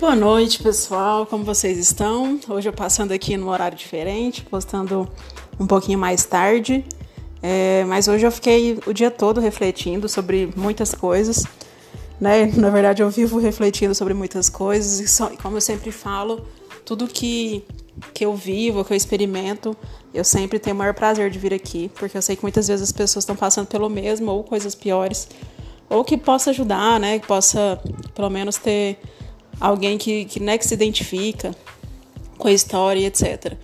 Boa noite, pessoal. Como vocês estão? Hoje eu passando aqui no horário diferente, postando um pouquinho mais tarde. É, mas hoje eu fiquei o dia todo refletindo sobre muitas coisas. Né? Na verdade, eu vivo refletindo sobre muitas coisas e, só, como eu sempre falo, tudo que, que eu vivo, que eu experimento, eu sempre tenho o maior prazer de vir aqui, porque eu sei que muitas vezes as pessoas estão passando pelo mesmo ou coisas piores, ou que possa ajudar, né? Que possa pelo menos ter alguém que, que, né, que se identifica com a história, etc.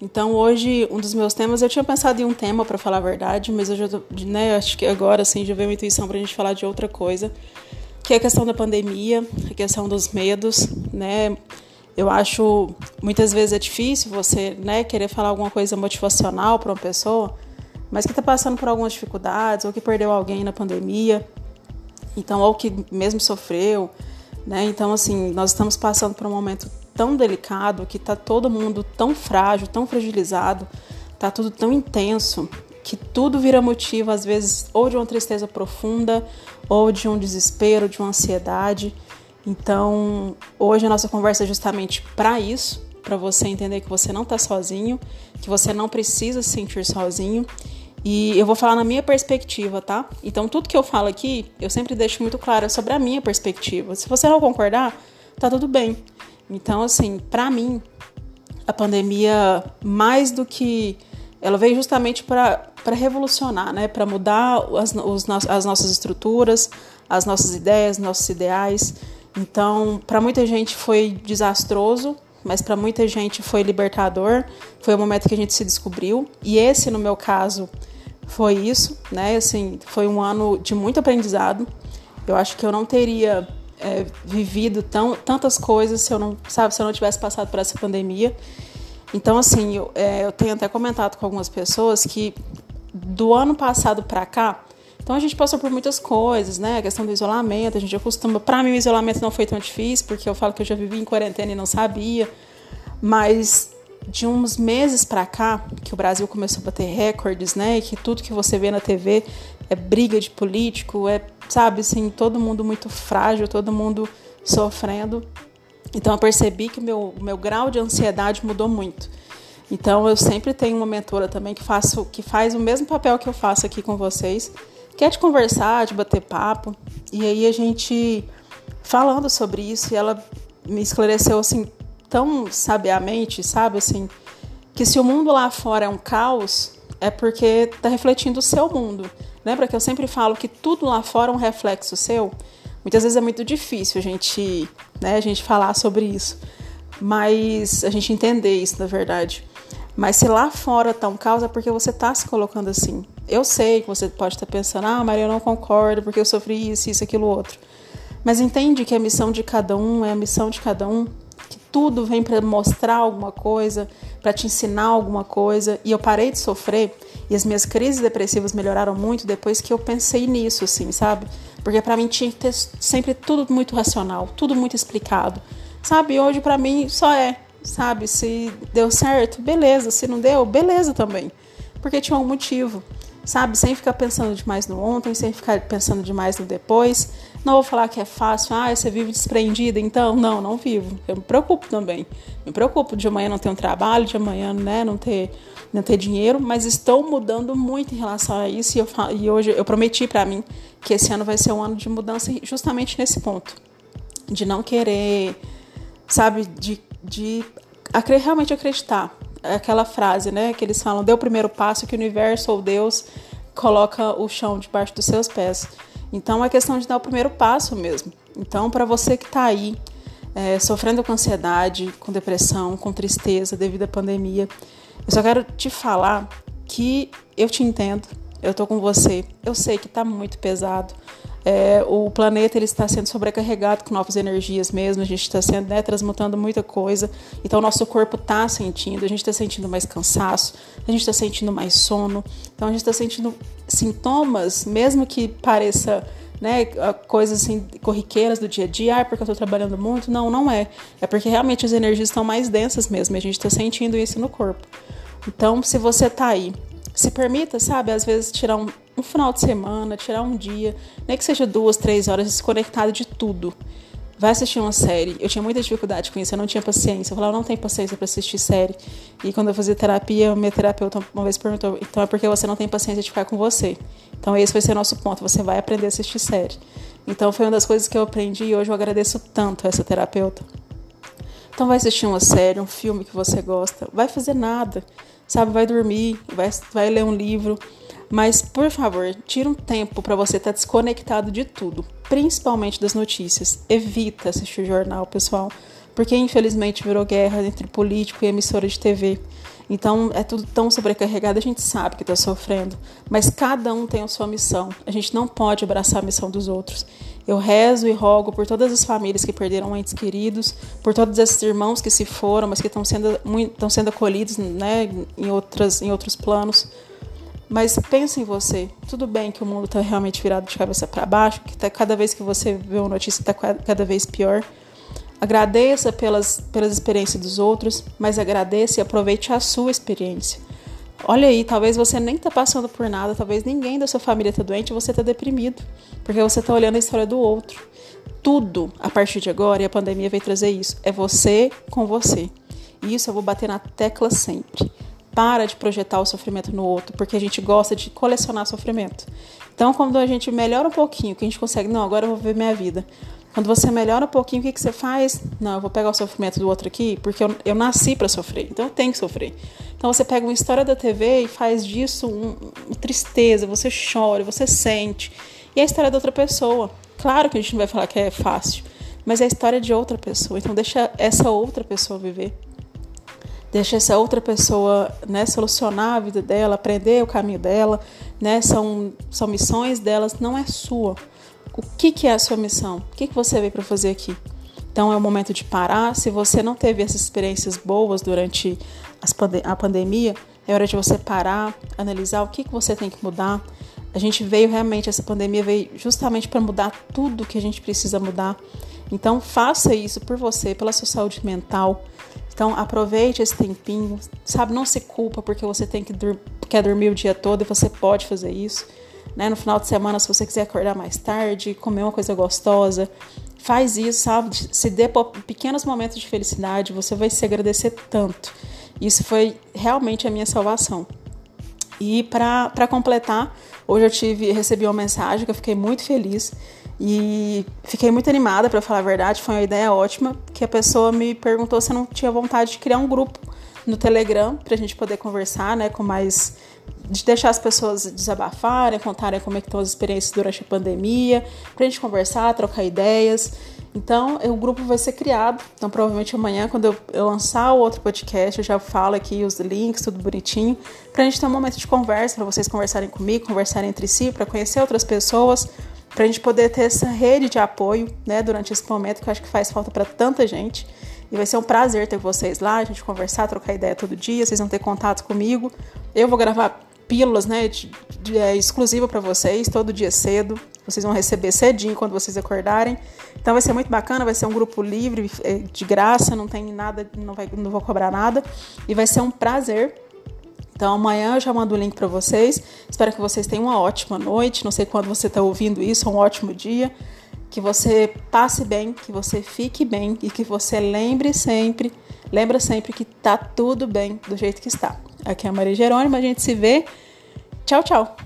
Então hoje um dos meus temas eu tinha pensado em um tema para falar a verdade, mas eu já tô, né, acho que agora assim já veio uma intuição para a gente falar de outra coisa, que é a questão da pandemia, a questão dos medos, né? Eu acho muitas vezes é difícil você, né, querer falar alguma coisa motivacional para uma pessoa, mas que está passando por algumas dificuldades ou que perdeu alguém na pandemia, então ou que mesmo sofreu, né? Então, assim, nós estamos passando por um momento tão delicado que está todo mundo tão frágil, tão fragilizado, está tudo tão intenso que tudo vira motivo, às vezes, ou de uma tristeza profunda, ou de um desespero, de uma ansiedade. Então, hoje a nossa conversa é justamente para isso, para você entender que você não está sozinho, que você não precisa se sentir sozinho e eu vou falar na minha perspectiva, tá? Então, tudo que eu falo aqui, eu sempre deixo muito claro sobre a minha perspectiva. Se você não concordar, tá tudo bem. Então, assim, para mim, a pandemia, mais do que. Ela veio justamente para revolucionar, né? Para mudar as, os, as nossas estruturas, as nossas ideias, nossos ideais. Então, para muita gente foi desastroso, mas para muita gente foi libertador. Foi o momento que a gente se descobriu. E esse, no meu caso, foi isso, né? Assim, foi um ano de muito aprendizado. Eu acho que eu não teria é, vivido tão, tantas coisas se eu não, sabe, se eu não tivesse passado por essa pandemia. Então, assim, eu, é, eu tenho até comentado com algumas pessoas que do ano passado para cá, então a gente passou por muitas coisas, né? A questão do isolamento, a gente acostuma. Para mim, o isolamento não foi tão difícil, porque eu falo que eu já vivi em quarentena e não sabia. Mas de uns meses para cá, que o Brasil começou a bater recordes, né? E que tudo que você vê na TV é briga de político, é, sabe, assim, todo mundo muito frágil, todo mundo sofrendo. Então eu percebi que o meu, meu grau de ansiedade mudou muito. Então eu sempre tenho uma mentora também que, faço, que faz o mesmo papel que eu faço aqui com vocês, que é de conversar, de bater papo. E aí a gente falando sobre isso, e ela me esclareceu assim tão sabiamente, sabe, assim, que se o mundo lá fora é um caos, é porque está refletindo o seu mundo. Lembra que eu sempre falo que tudo lá fora é um reflexo seu? Muitas vezes é muito difícil a gente, né, a gente falar sobre isso, mas a gente entender isso, na verdade. Mas se lá fora tá um caos, é porque você tá se colocando assim. Eu sei que você pode estar pensando, ah, Maria, eu não concordo porque eu sofri isso, isso, aquilo, outro. Mas entende que a missão de cada um é a missão de cada um tudo vem para mostrar alguma coisa, para te ensinar alguma coisa. E eu parei de sofrer e as minhas crises depressivas melhoraram muito depois que eu pensei nisso, assim, sabe? Porque para mim tinha que ter sempre tudo muito racional, tudo muito explicado. Sabe? Hoje para mim só é, sabe? Se deu certo, beleza. Se não deu, beleza também. Porque tinha um motivo sabe? Sem ficar pensando demais no ontem, sem ficar pensando demais no depois. Não vou falar que é fácil, ah, você vive desprendida, então. Não, não vivo. Eu me preocupo também. Me preocupo de amanhã não ter um trabalho, de amanhã né, não, ter, não ter dinheiro, mas estou mudando muito em relação a isso. E, eu, e hoje eu prometi para mim que esse ano vai ser um ano de mudança justamente nesse ponto. De não querer, sabe, de, de realmente acreditar aquela frase, né, que eles falam, dê o primeiro passo que o universo ou Deus coloca o chão debaixo dos seus pés. Então é questão de dar o primeiro passo mesmo. Então, para você que está aí é, sofrendo com ansiedade, com depressão, com tristeza devido à pandemia, eu só quero te falar que eu te entendo, eu tô com você, eu sei que está muito pesado, é, o planeta ele está sendo sobrecarregado com novas energias mesmo, a gente está sendo né, transmutando muita coisa, então o nosso corpo está sentindo, a gente está sentindo mais cansaço, a gente está sentindo mais sono, então a gente está sentindo sintomas, mesmo que pareça né, coisas assim corriqueiras do dia a dia, ah, porque eu estou trabalhando muito, não, não é, é porque realmente as energias estão mais densas mesmo, e a gente está sentindo isso no corpo. Então, se você está aí se permita, sabe, às vezes tirar um, um, final de semana, tirar um dia, nem que seja duas, três horas desconectado de tudo. vai assistir uma série. Eu tinha muita dificuldade com isso, eu não tinha paciência. Eu falava, eu não tenho paciência para assistir série. E quando eu fazia terapia, minha terapeuta uma vez perguntou: então é porque você não tem paciência de ficar com você. Então esse vai ser nosso ponto, você vai aprender a assistir série. Então foi uma das coisas que eu aprendi e hoje eu agradeço tanto a essa terapeuta. Então vai assistir uma série, um filme que você gosta, vai fazer nada, sabe? Vai dormir, vai, vai ler um livro. Mas, por favor, tira um tempo para você estar tá desconectado de tudo, principalmente das notícias. Evita assistir jornal, pessoal, porque infelizmente virou guerra entre político e emissora de TV. Então é tudo tão sobrecarregado, a gente sabe que está sofrendo, mas cada um tem a sua missão. A gente não pode abraçar a missão dos outros. Eu rezo e rogo por todas as famílias que perderam entes queridos, por todos esses irmãos que se foram, mas que estão sendo, sendo acolhidos né, em, outras, em outros planos. Mas pense em você. Tudo bem que o mundo está realmente virado de cabeça para baixo, que tá, cada vez que você vê uma notícia está cada vez pior. Agradeça pelas, pelas experiências dos outros, mas agradeça e aproveite a sua experiência. Olha aí, talvez você nem está passando por nada, talvez ninguém da sua família está doente e você está deprimido, porque você está olhando a história do outro. Tudo a partir de agora, e a pandemia veio trazer isso, é você com você. E isso eu vou bater na tecla sempre para de projetar o sofrimento no outro, porque a gente gosta de colecionar sofrimento. Então, quando a gente melhora um pouquinho, que a gente consegue, não, agora eu vou viver minha vida. Quando você melhora um pouquinho, o que, que você faz? Não, eu vou pegar o sofrimento do outro aqui, porque eu, eu nasci para sofrer, então eu tenho que sofrer. Então você pega uma história da TV e faz disso um, uma tristeza, você chora, você sente. E é a história da outra pessoa. Claro que a gente não vai falar que é fácil, mas é a história de outra pessoa. Então deixa essa outra pessoa viver deixa essa outra pessoa né, solucionar a vida dela, aprender o caminho dela, né, são, são missões delas, não é sua. O que, que é a sua missão? O que, que você veio para fazer aqui? Então é o momento de parar. Se você não teve essas experiências boas durante pande a pandemia, é hora de você parar, analisar o que, que você tem que mudar. A gente veio realmente, essa pandemia veio justamente para mudar tudo que a gente precisa mudar. Então faça isso por você, pela sua saúde mental. Então aproveite esse tempinho, sabe? Não se culpa porque você tem que dur quer dormir o dia todo e você pode fazer isso. Né? No final de semana, se você quiser acordar mais tarde, comer uma coisa gostosa, faz isso, sabe? Se dê pequenos momentos de felicidade, você vai se agradecer tanto. Isso foi realmente a minha salvação. E para completar, hoje eu tive recebi uma mensagem que eu fiquei muito feliz e fiquei muito animada, para falar a verdade, foi uma ideia ótima, que a pessoa me perguntou se eu não tinha vontade de criar um grupo no Telegram para a gente poder conversar, né, com mais de deixar as pessoas desabafarem, contarem como é que estão as experiências durante a pandemia, para a gente conversar, trocar ideias. Então, o grupo vai ser criado. Então, provavelmente amanhã, quando eu, eu lançar o outro podcast, eu já falo aqui os links, tudo bonitinho, para a gente ter um momento de conversa, para vocês conversarem comigo, conversarem entre si, para conhecer outras pessoas, para a gente poder ter essa rede de apoio, né, durante esse momento que eu acho que faz falta para tanta gente. E vai ser um prazer ter vocês lá, a gente conversar, trocar ideia todo dia, vocês vão ter contato comigo. Eu vou gravar pílulas, né, de, de, é, exclusiva para vocês, todo dia cedo. Vocês vão receber cedinho quando vocês acordarem. Então vai ser muito bacana, vai ser um grupo livre, é, de graça, não tem nada, não, vai, não vou cobrar nada. E vai ser um prazer então amanhã eu já mando o link para vocês. Espero que vocês tenham uma ótima noite. Não sei quando você está ouvindo isso, um ótimo dia. Que você passe bem, que você fique bem e que você lembre sempre, lembra sempre que tá tudo bem do jeito que está. Aqui é a Maria Jerônimo, a gente se vê. Tchau, tchau.